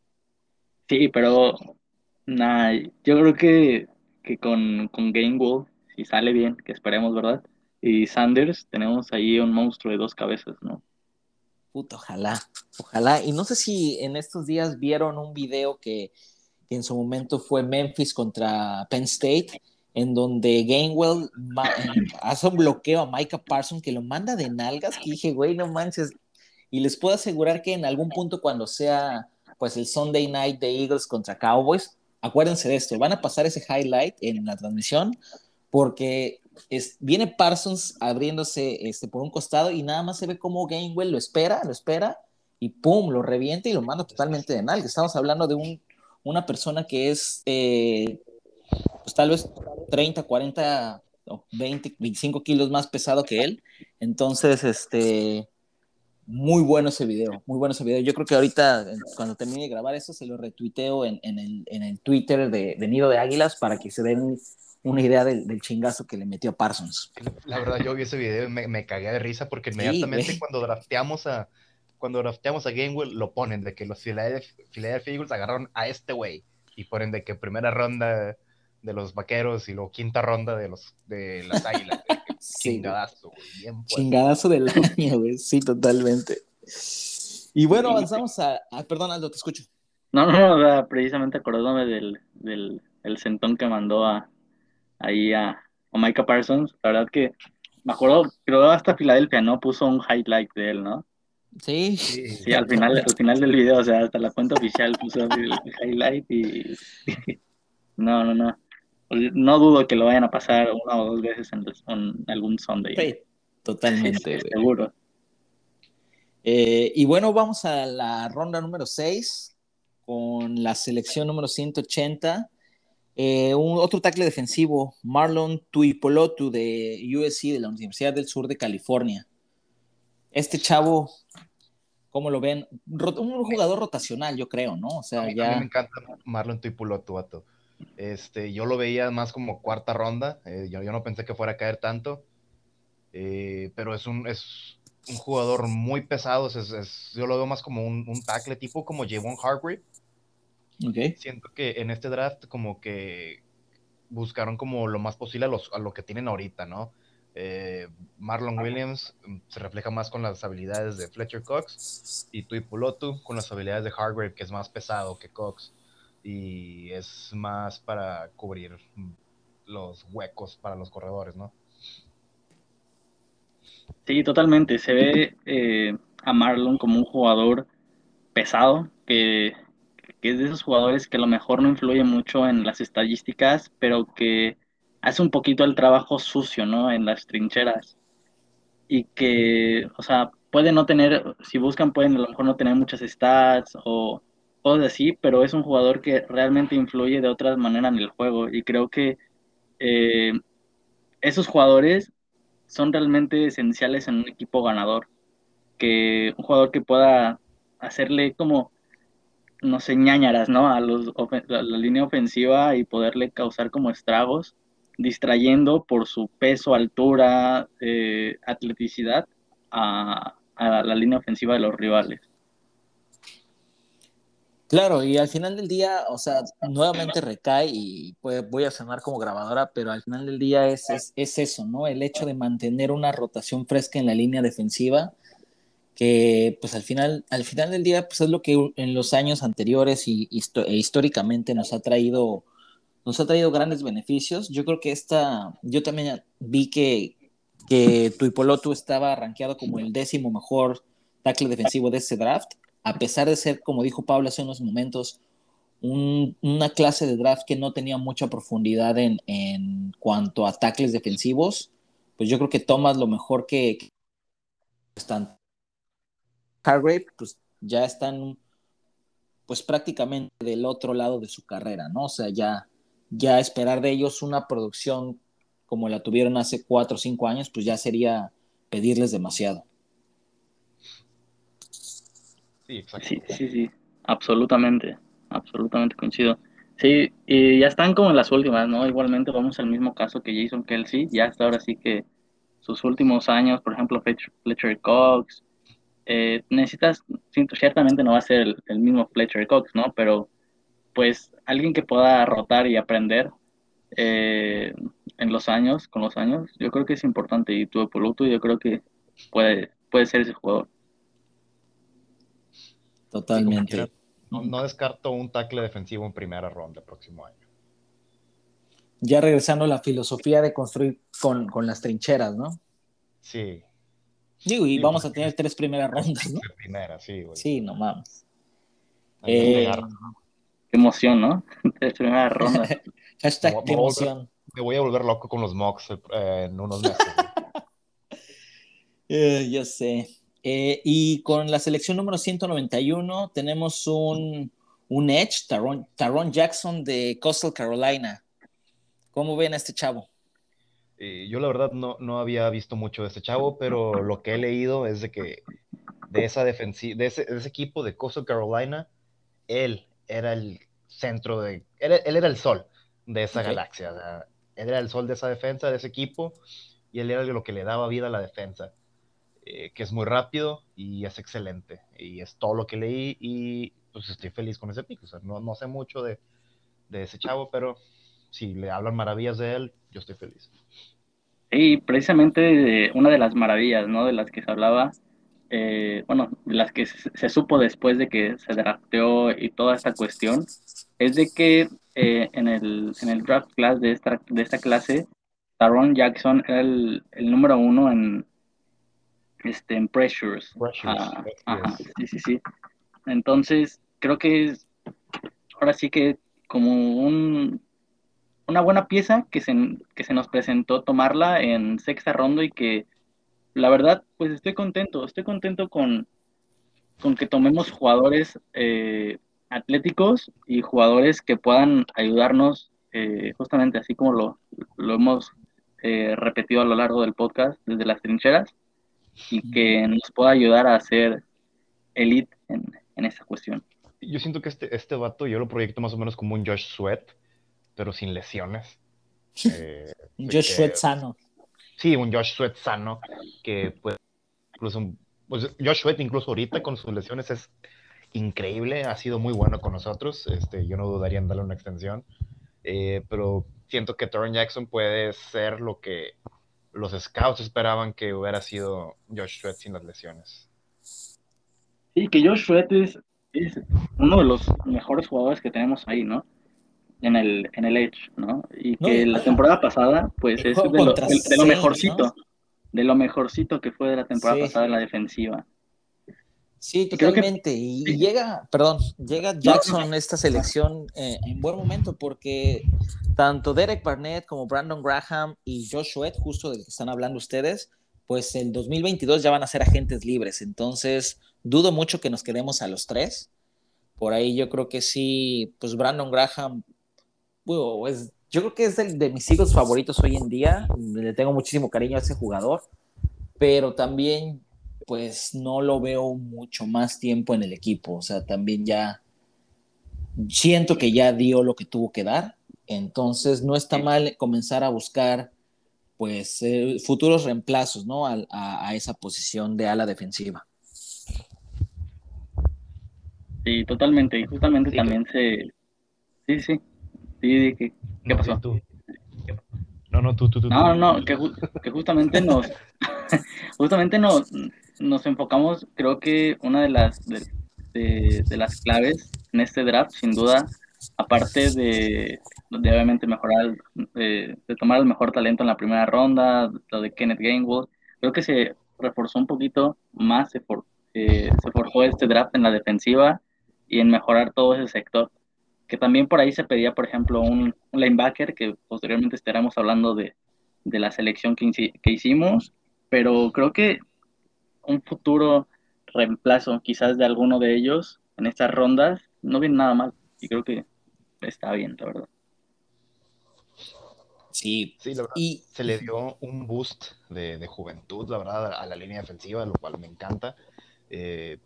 Sí, pero Nah, yo creo que, que con, con Gainwell, si sale bien, que esperemos, ¿verdad? Y Sanders, tenemos ahí un monstruo de dos cabezas, ¿no? Puta, ojalá, ojalá. Y no sé si en estos días vieron un video que, en su momento fue Memphis contra Penn State, en donde Gainwell hace un bloqueo a Micah Parsons que lo manda de nalgas, que dije, güey, no manches. Y les puedo asegurar que en algún punto cuando sea pues el Sunday night de Eagles contra Cowboys, acuérdense de esto, van a pasar ese highlight en la transmisión porque es, viene Parsons abriéndose este, por un costado y nada más se ve como Gainwell lo espera, lo espera y pum, lo revienta y lo manda totalmente de nalga. Estamos hablando de un, una persona que es eh, pues tal vez 30, 40 o 20, 25 kilos más pesado que él. Entonces, este, muy bueno ese video, muy bueno ese video. Yo creo que ahorita, cuando termine de grabar eso, se lo retuiteo en, en, el, en el, Twitter de, de, Nido de Águilas para que se den una idea del, del, chingazo que le metió a Parsons. La verdad, yo vi ese video y me, me cagué de risa porque inmediatamente cuando drafteamos a cuando drafteamos a Gainwell lo ponen de que los Philadelphia, Eagles agarraron a este güey y ponen de que primera ronda de los vaqueros y luego quinta ronda de los de las águilas. <laughs> Chingadazo, güey. Chingadazo del año, <laughs> güey. Sí, totalmente. Y bueno, avanzamos a, Perdón, Aldo, te escucho. No, no, no, precisamente acordándome del, del el centón que mandó a, ahí a, a Micah Parsons. La verdad que me acuerdo, creo hasta Filadelfia, ¿no? Puso un highlight de él, ¿no? Sí. Sí, al final, al final del video, o sea, hasta la cuenta oficial puso el highlight y... <laughs> no, no, no. No dudo que lo vayan a pasar una o dos veces en, algún Sunday. Sí, totalmente. <laughs> seguro. Eh, y bueno, vamos a la ronda número 6 con la selección número 180. Eh, un, otro tackle defensivo, Marlon Tuipolotu de USC, de la Universidad del Sur de California. Este chavo, ¿cómo lo ven? Un jugador rotacional, yo creo, ¿no? O sea, ya... a mí me encanta Marlon Tuipolotu, vato. Este, yo lo veía más como cuarta ronda. Eh, yo, no pensé que fuera a caer tanto. Eh, pero es un, es un jugador muy pesado. Es, yo lo veo más como un, un tackle tipo como Javon Hargrave. Okay. Siento que en este draft como que buscaron como lo más posible a, lo que tienen ahorita, ¿no? Eh, Marlon Williams mm, se refleja más con las habilidades de Fletcher Cox y Tui Pulotu con las habilidades de Hargrave, que es más pesado que Cox y es más para cubrir los huecos para los corredores, ¿no? Sí, totalmente. Se ve eh, a Marlon como un jugador pesado, que, que, es de esos jugadores que a lo mejor no influye mucho en las estadísticas, pero que hace un poquito el trabajo sucio, ¿no? En las trincheras. Y que, o sea, puede no tener, si buscan, pueden a lo mejor no tener muchas stats o cosas así, pero es un jugador que realmente influye de otra manera en el juego y creo que eh, esos jugadores son realmente esenciales en un equipo ganador, que un jugador que pueda hacerle como, no sé, ñañaras, ¿no? A, los, la, línea ofensiva y poderle causar como estragos, distrayendo por su peso, altura, eh, atleticidad a la línea ofensiva de los rivales. Claro, y al final del día, o sea, nuevamente recae y pues, voy a sonar como grabadora, pero al final del día es, es, eso, ¿no? El hecho de mantener una rotación fresca en la línea defensiva, que pues al final, al final del día, pues es lo que en los años anteriores y, e históricamente nos ha traído, nos ha traído grandes beneficios. Yo creo que esta, yo también vi que, que Tuipolotu estaba rankeado como el décimo mejor tackle defensivo de ese draft a pesar de ser, como dijo Pablo hace unos momentos, una clase de draft que no tenía mucha profundidad en, cuanto a tackles defensivos, pues yo creo que tomas lo mejor que, están. Hargrave, pues ya están pues prácticamente del otro lado de su carrera, ¿no? O sea, ya, ya esperar de ellos una producción como la tuvieron hace cuatro o cinco años, pues ya sería pedirles demasiado. Sí, Sí, sí, absolutamente, absolutamente coincido. Sí, y ya están como en las últimas, ¿no? Igualmente vamos al mismo caso que Jason Kelsey, ya hasta ahora sí que sus últimos años, por ejemplo, Fletcher Cox, eh, necesitas, ciertamente no va a ser el, mismo Fletcher Cox, ¿no? Pero pues alguien que pueda rotar y aprender eh, en los años, con los años, yo creo que es importante y tu Poluto yo creo que puede, puede ser ese jugador. Totalmente. no, descarto un tackle defensivo en primera ronda el próximo año. Ya regresando a la filosofía de construir con, las trincheras, ¿no? Sí. Digo, y vamos a tener tres primeras rondas, ¿no? Primera, sí, güey. Sí, no mames. Eh, qué emoción, ¿no? <laughs> Tres primeras rondas. <laughs> Hashtag qué emoción. Me voy a volver loco con los mocks eh, en unos meses. <laughs> Eh, yo sé. Eh, y con la selección número 191 tenemos un, un Edge, Taron, Jackson de Coastal Carolina. ¿Cómo ven a este chavo? Eh, yo la verdad no, no, había visto mucho de este chavo, pero lo que he leído es de que de, esa de, ese, equipo de Coastal Carolina, él era el centro de... Él, era el sol de esa galaxia. él era el sol de esa defensa, de ese equipo, y él era lo que le daba vida a la defensa. Eh, que es muy rápido y es excelente. Y es todo lo que leí y pues estoy feliz con ese pico. O sea, no, no sé mucho de, de, ese chavo, pero si le hablan maravillas de él, yo estoy feliz. Y precisamente una de las maravillas, ¿no? De las que se hablaba, eh, bueno, de las que se, supo después de que se drafteó y toda esta cuestión, es de que eh, en, el, en el draft class de esta, de esta clase Taron Jackson era el, el número uno en, este, en pressures. Pressures, Ah, yes. ajá, sí, sí, sí. Entonces, creo que es ahora sí que como un, una buena pieza que se, que se nos presentó tomarla en sexta ronda y que la verdad, pues estoy contento, estoy contento con, con que tomemos jugadores eh, atléticos y jugadores que puedan ayudarnos, eh, justamente así como lo, lo hemos eh, repetido a lo largo del podcast, desde las trincheras, y que nos pueda ayudar a ser elite en, en esta cuestión. Yo siento que este, este vato yo lo proyecto más o menos como un Josh Sweat, pero sin lesiones. <laughs> Eh, Josh que- Sweat sano. Sí, un Josh Sweat sano, que pues, incluso, pues Josh Sweat incluso ahorita con sus lesiones es increíble, ha sido muy bueno con nosotros, este, yo no dudaría en darle una extensión, eh, pero siento que Torren Jackson puede ser lo que los scouts esperaban que hubiera sido Josh Sweat sin las lesiones. Sí, que Josh Sweat es, es uno de los mejores jugadores que tenemos ahí, ¿no? En el, en el Edge, ¿no? Y que la temporada pasada, pues es de lo, contra de- de lo Saints, mejorcito, ¿no? de lo mejorcito que fue de la temporada Sí. pasada en la defensiva. Sí, que- totalmente. Y, llega, perdón, llega Jackson a esta selección eh, en buen momento porque tanto Derek Barnett como Brandon Graham y Josh Sweat, justo del que están hablando ustedes, pues el 2022 ya van a ser agentes libres. Entonces, dudo mucho que nos quedemos a los tres. Por ahí yo creo que sí, pues Brandon Graham, es- yo creo que es el de mis hijos favoritos hoy en día. Le tengo muchísimo cariño a ese jugador, pero también pues no lo veo mucho más tiempo en el equipo. O sea, también ya siento que ya dio lo que tuvo que dar. Entonces no está mal comenzar a buscar pues eh, futuros reemplazos, ¿no? Al- A, a esa posición de ala defensiva. Sí, totalmente. Y justamente Sí, también se... Sí, sí. Sí, ¿qué No, pasó? sí, tú. No, no, tú, tú, tú. No, tú. no, que, ju- que justamente nos, <laughs> justamente nos, nos enfocamos, creo que una de las, de, las claves en este draft, sin duda, aparte de, de obviamente mejorar, eh, de tomar el mejor talento en la primera ronda, lo de Kenneth Gainwell, creo que se reforzó un poquito más, se, for- eh, se forjó este draft en la defensiva y en mejorar todo ese sector que también por ahí se pedía, por ejemplo, un, un linebacker, que posteriormente estaremos hablando de, de la selección que, que hicimos, pero creo que un futuro reemplazo quizás de alguno de ellos en estas rondas no viene nada mal y creo que está bien, la verdad. Sí. Sí, la verdad. Y se le dio un boost de, de juventud, la verdad, a la línea defensiva, lo cual me encanta. Eh,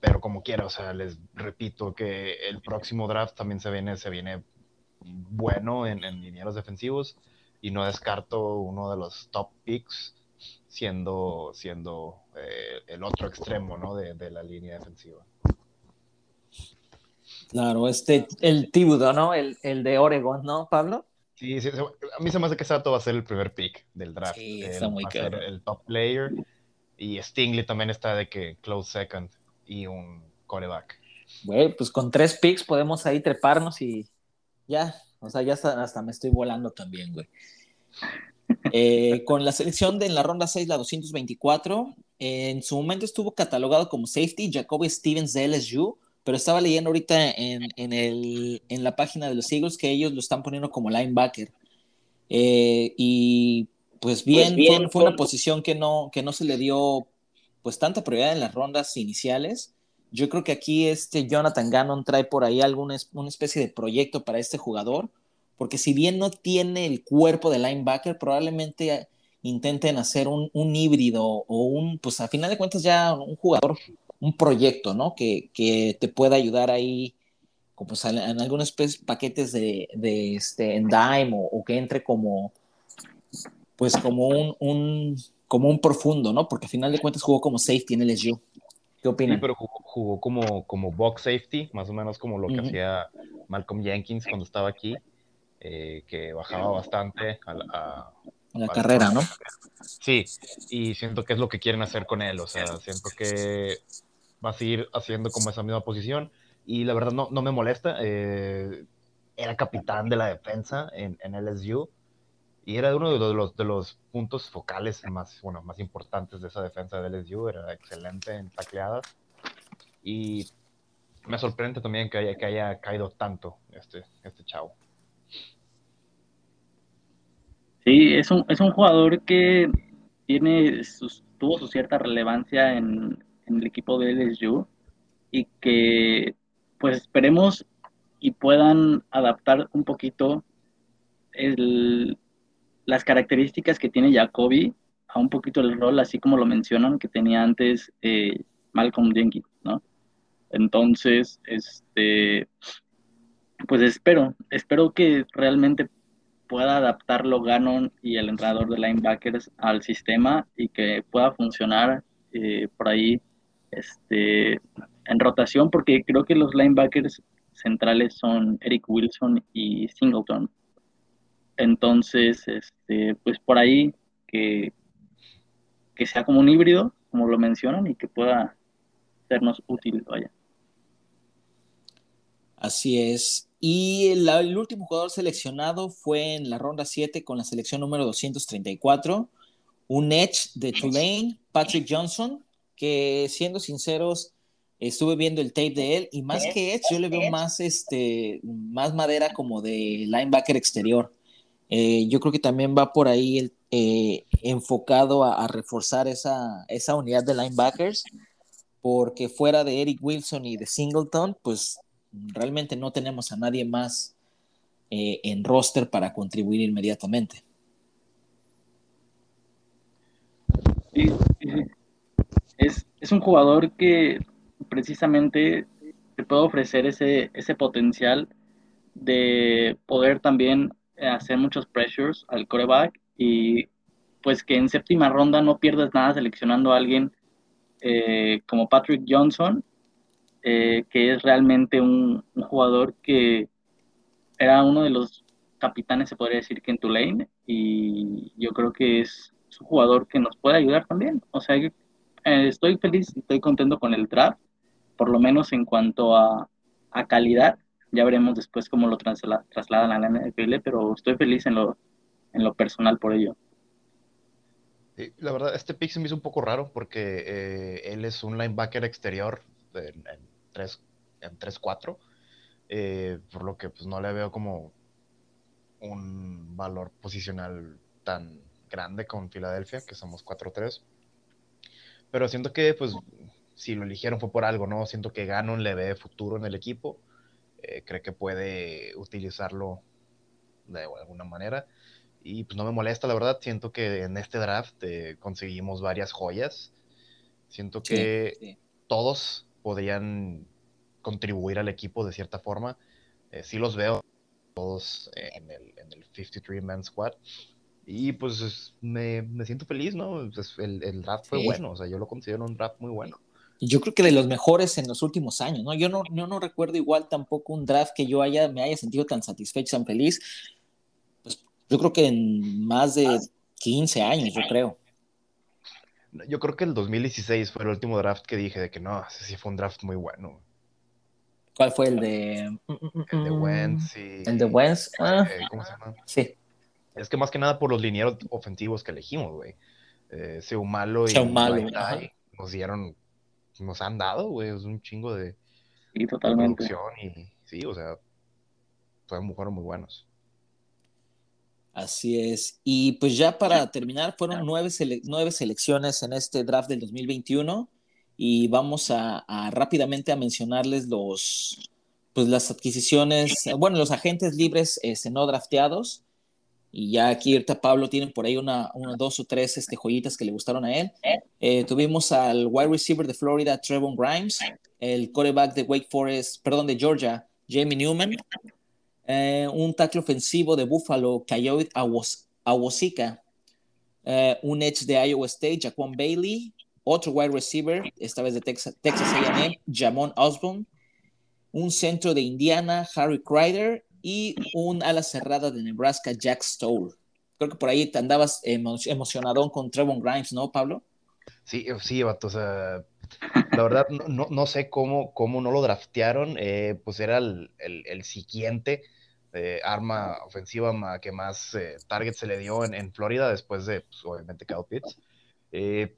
pero como quiera, o sea, les repito que el próximo draft también se viene, se viene bueno en, en linieros defensivos y no descarto uno de los top picks siendo, siendo eh, el otro extremo ¿no? de, de la línea defensiva. claro, este, el Thibodeau, ¿no? El, el de Oregon, ¿no, Pablo? Sí, sí, a mí se me hace que Sato va a ser el primer pick del draft. Sí, Él está muy va a ser el top player. Y Stingley también está de que close second y un coreback. Güey, pues con tres picks podemos ahí treparnos y ya, o sea, ya hasta, hasta me estoy volando también, güey. Eh, con la selección de en la ronda 6, la 224, en su momento estuvo catalogado como safety Jacoby Stevens de LSU, pero estaba leyendo ahorita en, en, el, en la página de los Eagles que ellos lo están poniendo como linebacker. Eh, y pues bien, Pues bien, fue, fue una posición que no, que no se le dio pues tanta prioridad en las rondas iniciales. Yo creo que aquí este Jonathan Gannon trae por ahí alguna una especie de proyecto para este jugador, porque si bien no tiene el cuerpo de linebacker, probablemente intenten hacer un, un híbrido o un, pues a final de cuentas ya un jugador, un proyecto, ¿no? Que, que te pueda ayudar ahí, como pues, en algunos paquetes de, de este, en dime o, o que entre como, pues como un, un, como un profundo, ¿no? Porque a final de cuentas jugó como safety en LSU. ¿Qué Sí, opinan? pero jugó, jugó como, como box safety, más o menos como lo que hacía Malcolm Jenkins cuando estaba aquí, eh, que bajaba bastante a, a- En la carrera, ¿no? Sí, y siento que es lo que quieren hacer con él, o sea, siento que va a seguir haciendo como esa misma posición y la verdad no, no me molesta, eh, era capitán de la defensa en, en LSU y era uno de los, de los puntos focales más, bueno, más importantes de esa defensa de LSU, era excelente en tacleadas, y me sorprende también que haya, que haya caído tanto este, este chavo. Sí, es un, es un jugador que tiene tuvo su cierta relevancia en, el equipo de LSU y que pues esperemos y puedan adaptar un poquito las características que tiene Jacoby a un poquito el rol, así como lo mencionan, que tenía antes eh, Malcolm Jenkins, ¿no? Entonces, este, pues espero, espero que realmente pueda adaptarlo Gannon y el entrenador de linebackers al sistema y que pueda funcionar eh, por ahí este, en rotación, porque creo que los linebackers centrales son Eric Wilson y Singleton. Entonces, este, pues por ahí que, que sea como un híbrido, como lo mencionan, y que pueda sernos útil, vaya. Así es. Y el, último jugador seleccionado fue en la ronda 7 con la selección número 234, un Edge de Tulane, Patrick Johnson, que siendo sinceros, estuve viendo el tape de él y más que Edge, yo le veo más, este, más madera como de linebacker exterior. Eh, yo creo que también va por ahí eh, enfocado a, reforzar esa, esa unidad de linebackers, porque fuera de Eric Wilson y de Singleton, pues realmente no tenemos a nadie más eh, en roster para contribuir inmediatamente. Es, es, un jugador que precisamente te puede ofrecer ese, ese potencial de poder también hacer muchos pressures al coreback y pues que en séptima ronda no pierdas nada seleccionando a alguien eh, como Patrick Johnson eh, que es realmente un, jugador que era uno de los capitanes, se podría decir, que en Tulane, y yo creo que es un jugador que nos puede ayudar también. O sea, eh, estoy feliz, estoy contento con el draft, por lo menos en cuanto a, calidad. Ya veremos después cómo lo trasladan a la NFL, pero estoy feliz en lo, en lo personal por ello. La verdad, este pick se me hizo un poco raro porque eh, él es un linebacker exterior en, 3, en 3-4, eh, por lo que pues no le veo como un valor posicional tan grande con Filadelfia, que somos 4-3. Pero siento que pues si lo eligieron fue por algo, ¿no? Siento que Ganon le ve futuro en el equipo, eh, cree que puede utilizarlo de alguna manera. Y pues no me molesta, la verdad. Siento que en este draft eh, conseguimos varias joyas. Siento que todos podrían contribuir al equipo de cierta forma. Eh, sí los veo todos en el, en el 53-man squad. Y pues me, me, siento feliz, ¿no? Pues, el, el, draft fue bueno, o sea, yo lo considero un draft muy bueno. Yo creo que de los mejores en los últimos años, ¿no? Yo no, yo no recuerdo igual tampoco un draft que yo haya, me haya sentido tan satisfecho, tan feliz. Pues yo creo que en más de 15 años, yo creo. Yo creo que el 2016 fue el último draft que dije de que no, ese sí fue un draft muy bueno. ¿Cuál fue el de. El de Wentz El de Wentz. Ah. Eh, ¿Cómo se llama? Sí. Es que más que nada por los linieros ofensivos que elegimos, güey. Eh, Seumalo y Seumalo, nos dieron, nos han dado, güey, es un chingo de, sí, totalmente. producción y sí, o sea, fueron, fueron muy buenos. Así es. Y pues ya para terminar, fueron nueve, nueve selecciones en este draft del 2021 y vamos a, rápidamente a mencionarles los, pues las adquisiciones, bueno, los agentes libres este, no drafteados. Y ya aquí ahorita Pablo tiene por ahí una, dos o tres este, joyitas que le gustaron a él. Eh, tuvimos al wide receiver de Florida, Trevon Grimes, el quarterback de Wake Forest, perdón, de Georgia, Jamie Newman, eh, un tackle ofensivo de Buffalo, Coyote Awosika, eh, un edge de Iowa State, Jaquan Bailey, otro wide receiver, esta vez de Texas, Texas AM, Jamon Osborne, un centro de Indiana, Harry Kreider, y un ala cerrada de Nebraska, Jack Stoll. Creo que por ahí te andabas emocionado con Trevon Grimes, ¿no, Pablo? Sí, sí, vato, la verdad no, no, sé cómo, cómo no lo draftearon, eh, pues era el, el, siguiente eh, arma ofensiva que más eh, se le dio en, Florida después de, pues, obviamente, Kyle Pitts. Eh,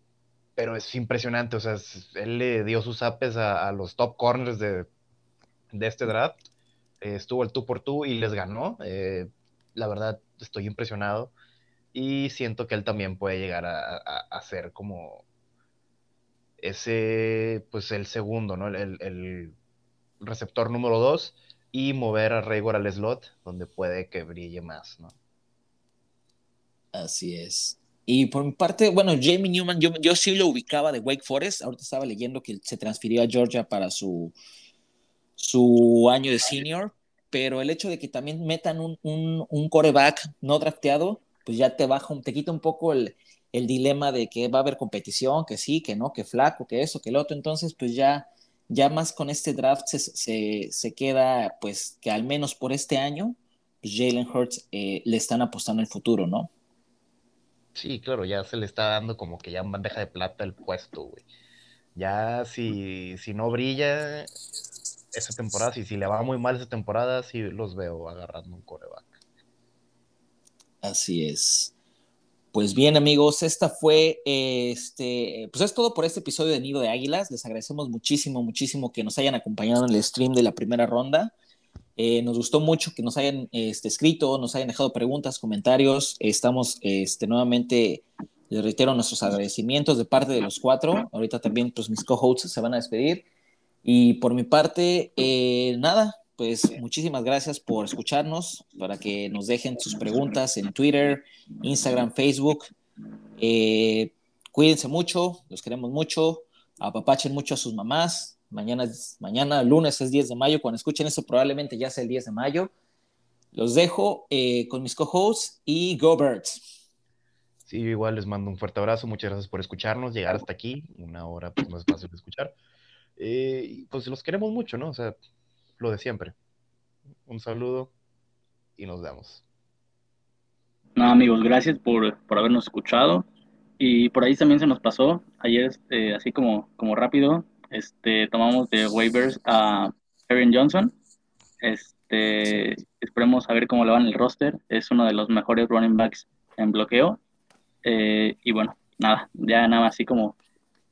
pero es impresionante, o sea, él le dio sus apes a, los top corners de, este draft. estuvo el tú por tú y les ganó. la verdad, estoy impresionado. Y siento que él también puede llegar a, ser como ese, pues el segundo, ¿no? El, receptor número dos y mover a Raygor al slot, donde puede que brille más, ¿no? Así es. Y por mi parte, bueno, Jamie Newman, yo, yo sí lo ubicaba de Wake Forest. Ahorita estaba leyendo que se transfirió a Georgia para su, su año de senior, pero el hecho de que también metan un, un, un coreback no drafteado, pues ya te baja, te quita un poco el, el dilema de que va a haber competición, que sí, que no, que flaco, que eso, que el otro. Entonces, pues ya, ya más con este draft se, se, queda, pues que al menos por este año, pues Jalen Hurts eh, le están apostando el futuro, ¿no? Sí, claro, ya se le está dando como que ya en bandeja de plata el puesto, güey. Ya si, si no brilla esa temporada, si, si le va muy mal esa temporada, sí los veo agarrando un coreback. Así es. Pues bien, amigos, esta fue, este, pues es todo por este episodio de Nido de Águilas. Les agradecemos muchísimo, muchísimo que nos hayan acompañado en el stream de la primera ronda. Eh, nos gustó mucho que nos hayan este, escrito, nos hayan dejado preguntas, comentarios. Estamos este, nuevamente, les reitero nuestros agradecimientos de parte de los cuatro. Ahorita también, pues mis co-hosts se van a despedir. Y por mi parte, eh, nada, pues muchísimas gracias por escucharnos, para que nos dejen sus preguntas en Twitter, Instagram, Facebook. Eh, cuídense mucho, los queremos mucho, apapachen mucho a sus mamás. Mañana, mañana, lunes es 10 de mayo, cuando escuchen eso probablemente ya sea el 10 de mayo. Los dejo eh, con mis co-hosts y Go Birds. Sí, igual les mando un fuerte abrazo, muchas gracias por escucharnos, llegar hasta aquí, una hora pues más fácil de escuchar. Eh, pues los queremos mucho, ¿no? O sea, lo de siempre. Un saludo y nos vemos. No, amigos, gracias por, habernos escuchado. Y por ahí también se nos pasó, ayer, este, así como, como rápido, este, tomamos de waivers a Aaron Johnson. Este, esperemos a ver cómo le va en el roster. Es uno de los mejores running backs en bloqueo. Eh, y bueno, nada, ya nada así como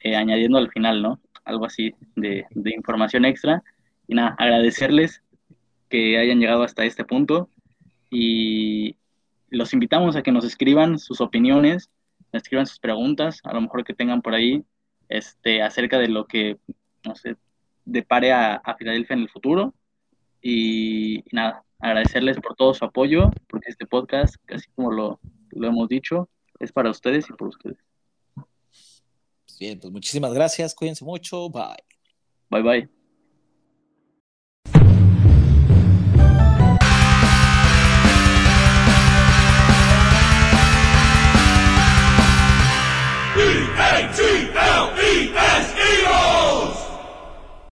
eh, añadiendo al final, ¿no? Algo así de, de información extra. Y nada, agradecerles que hayan llegado hasta este punto y los invitamos a que nos escriban sus opiniones, nos escriban sus preguntas, a lo mejor que tengan por ahí, este, acerca de lo que, no sé, depare a, a Filadelfia en el futuro. Y, nada, agradecerles por todo su apoyo, porque este podcast, casi como lo, lo hemos dicho, es para ustedes y por ustedes. Bien, pues muchísimas gracias, cuídense mucho, bye. Bye bye. M-A-T!